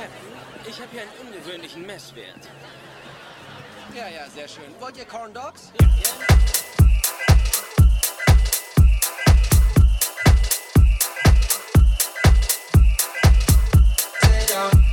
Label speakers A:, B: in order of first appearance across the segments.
A: Captain, ich habe hier einen ungewöhnlichen Messwert.
B: Ja, ja, sehr schön. Wollt ihr Corn Dogs?
A: Ja, ja.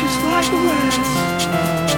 C: flashes, flash away.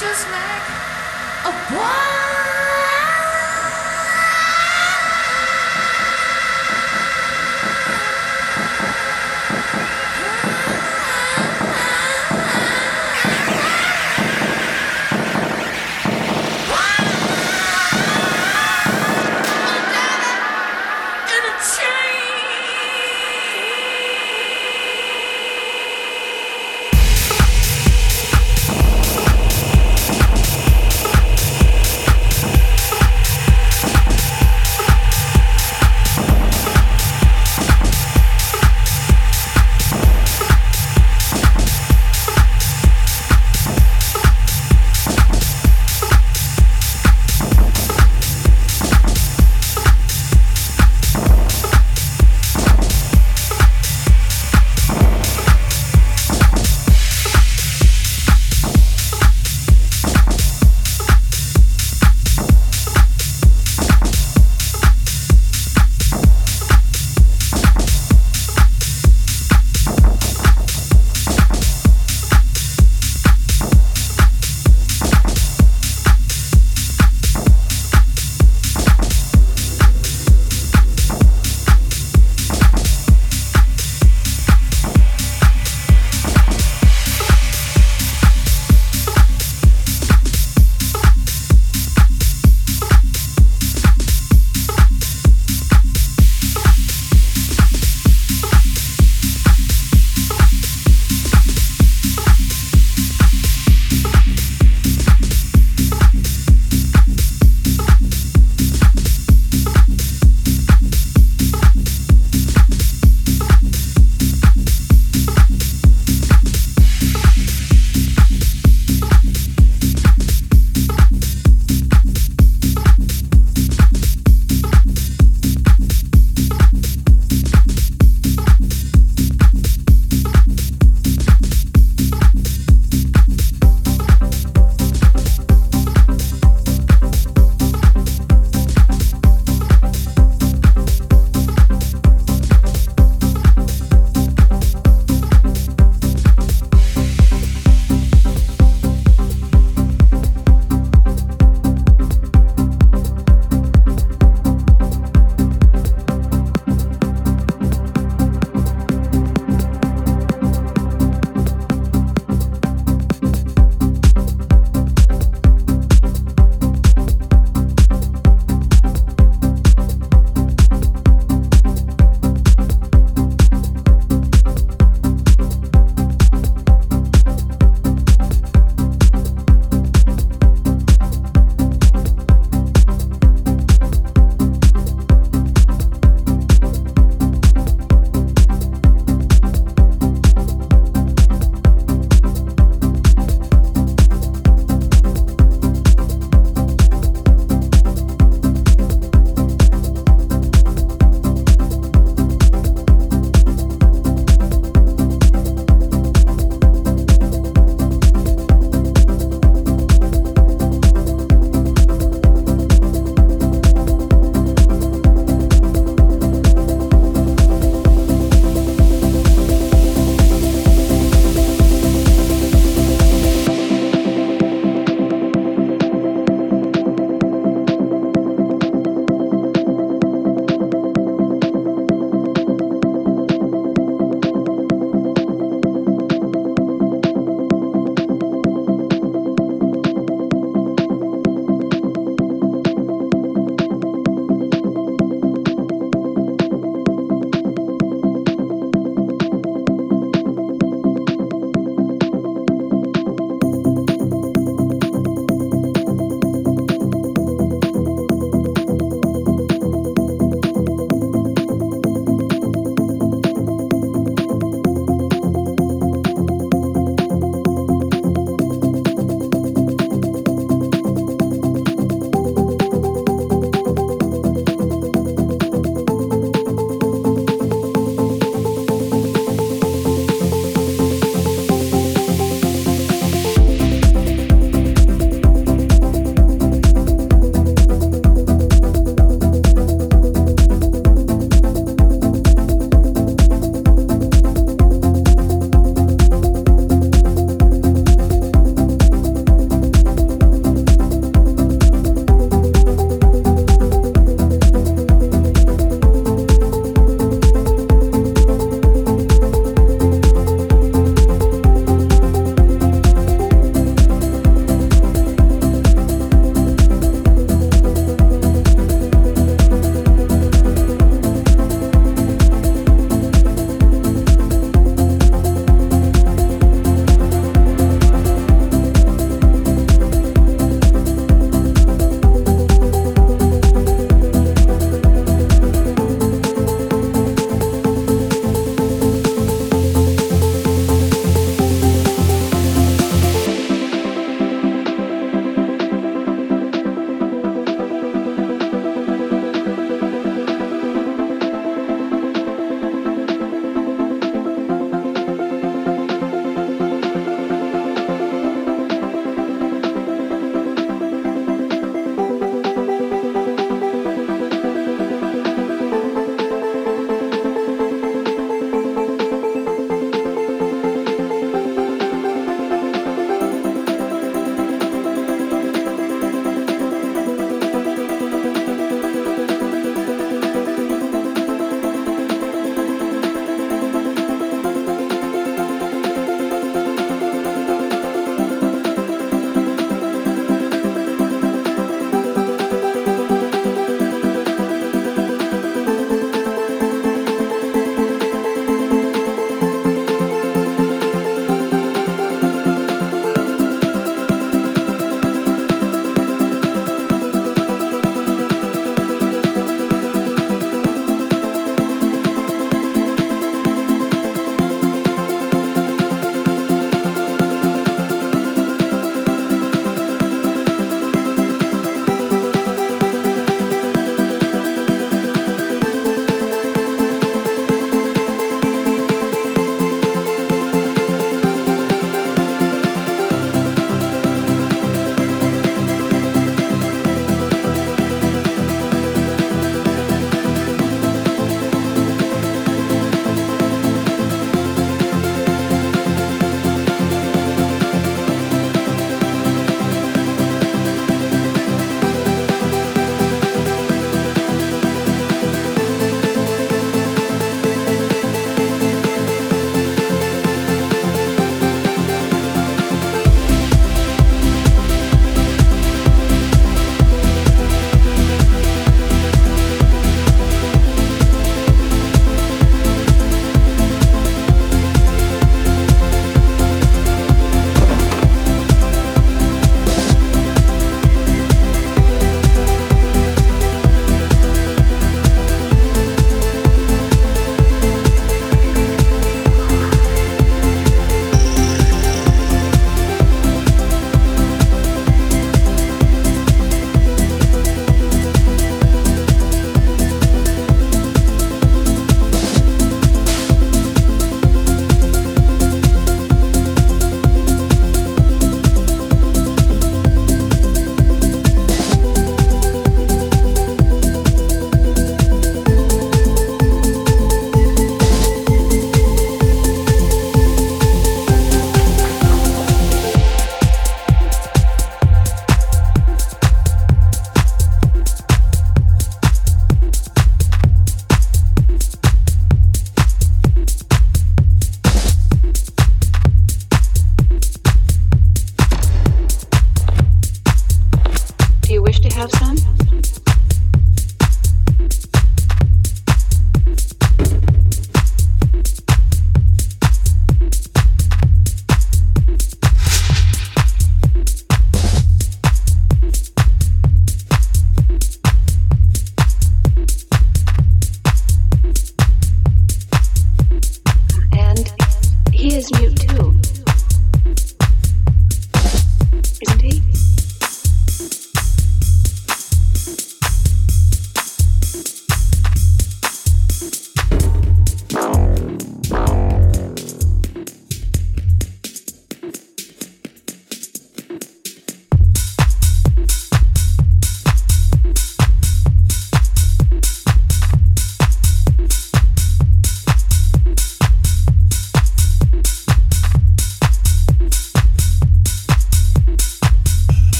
D: Just like a in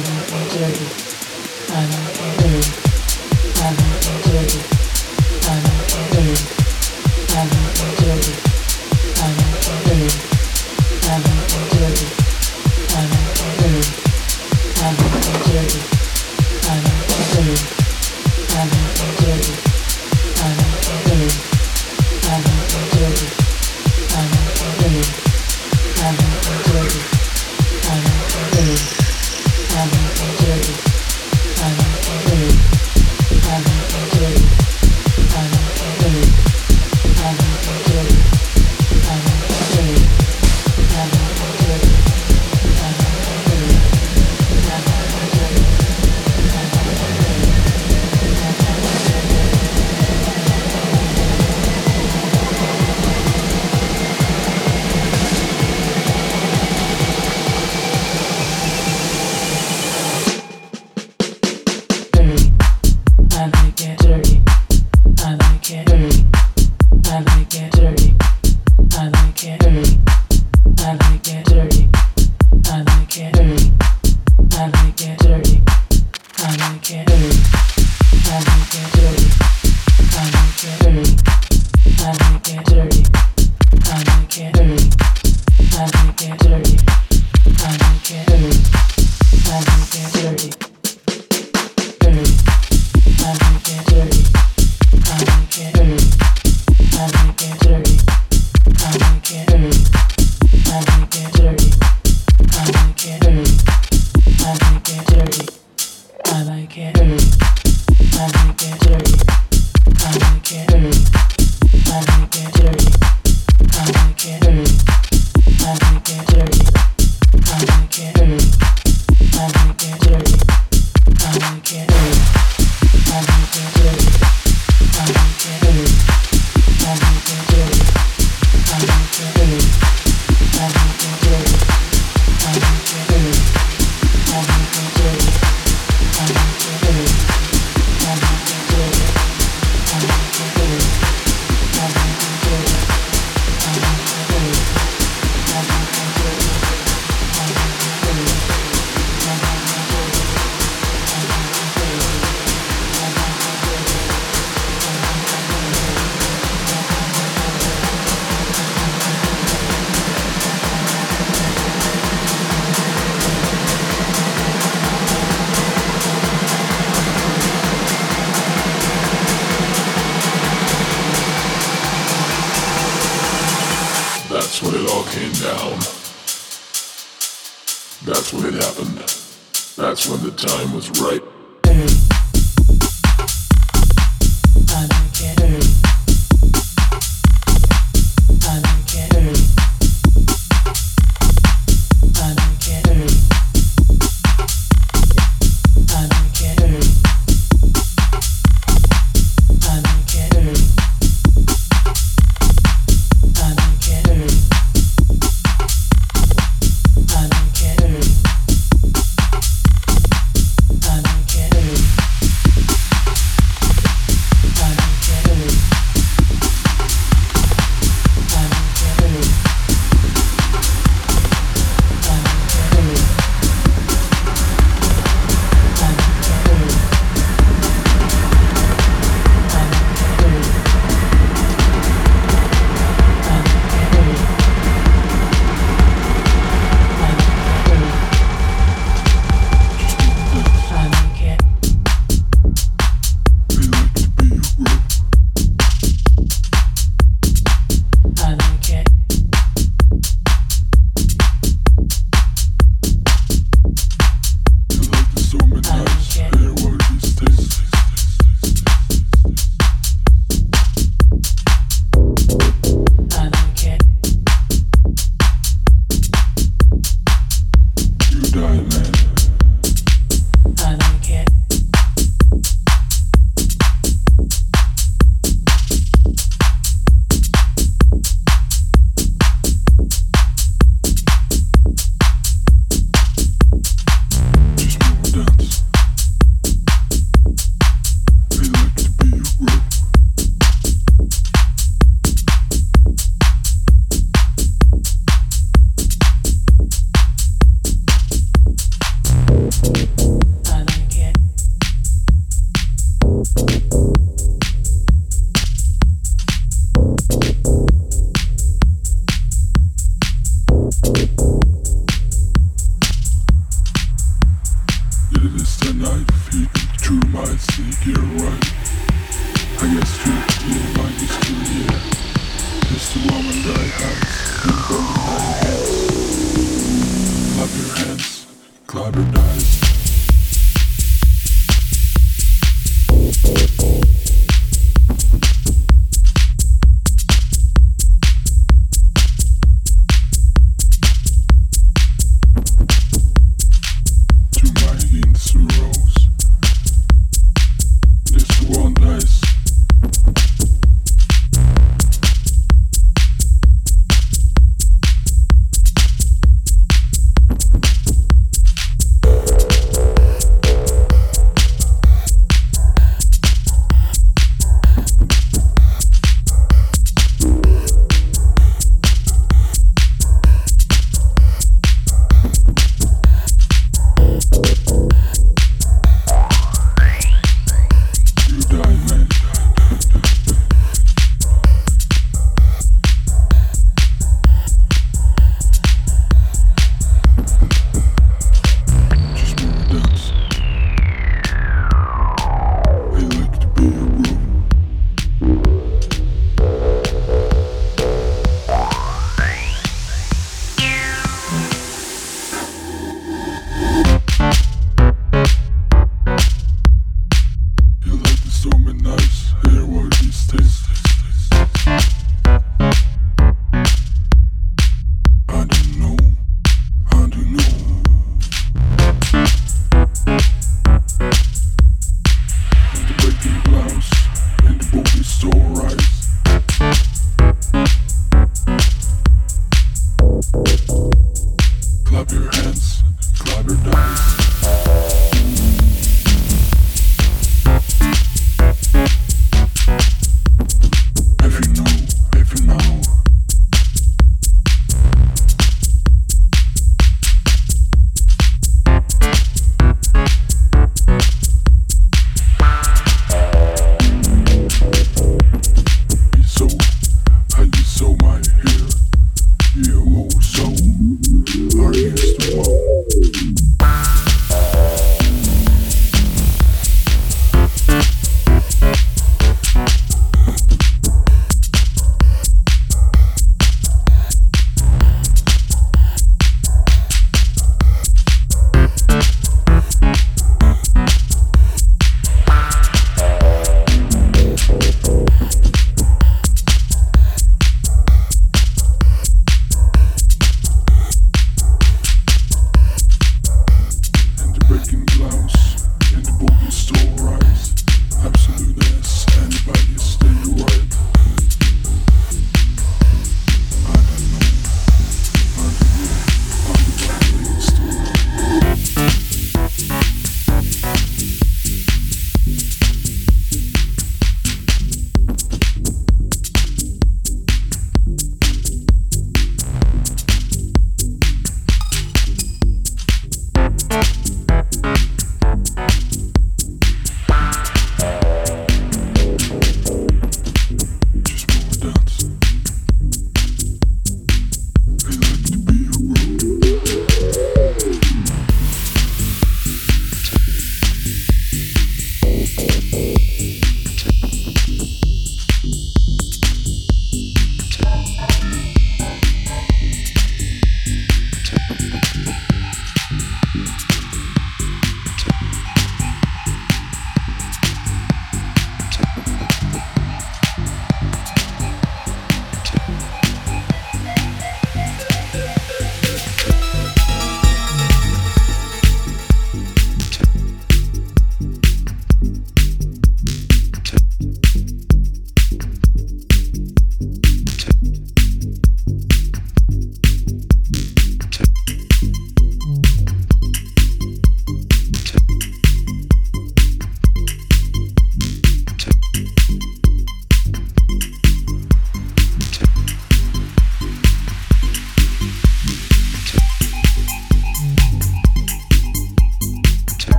E: の、い
F: ろいろ。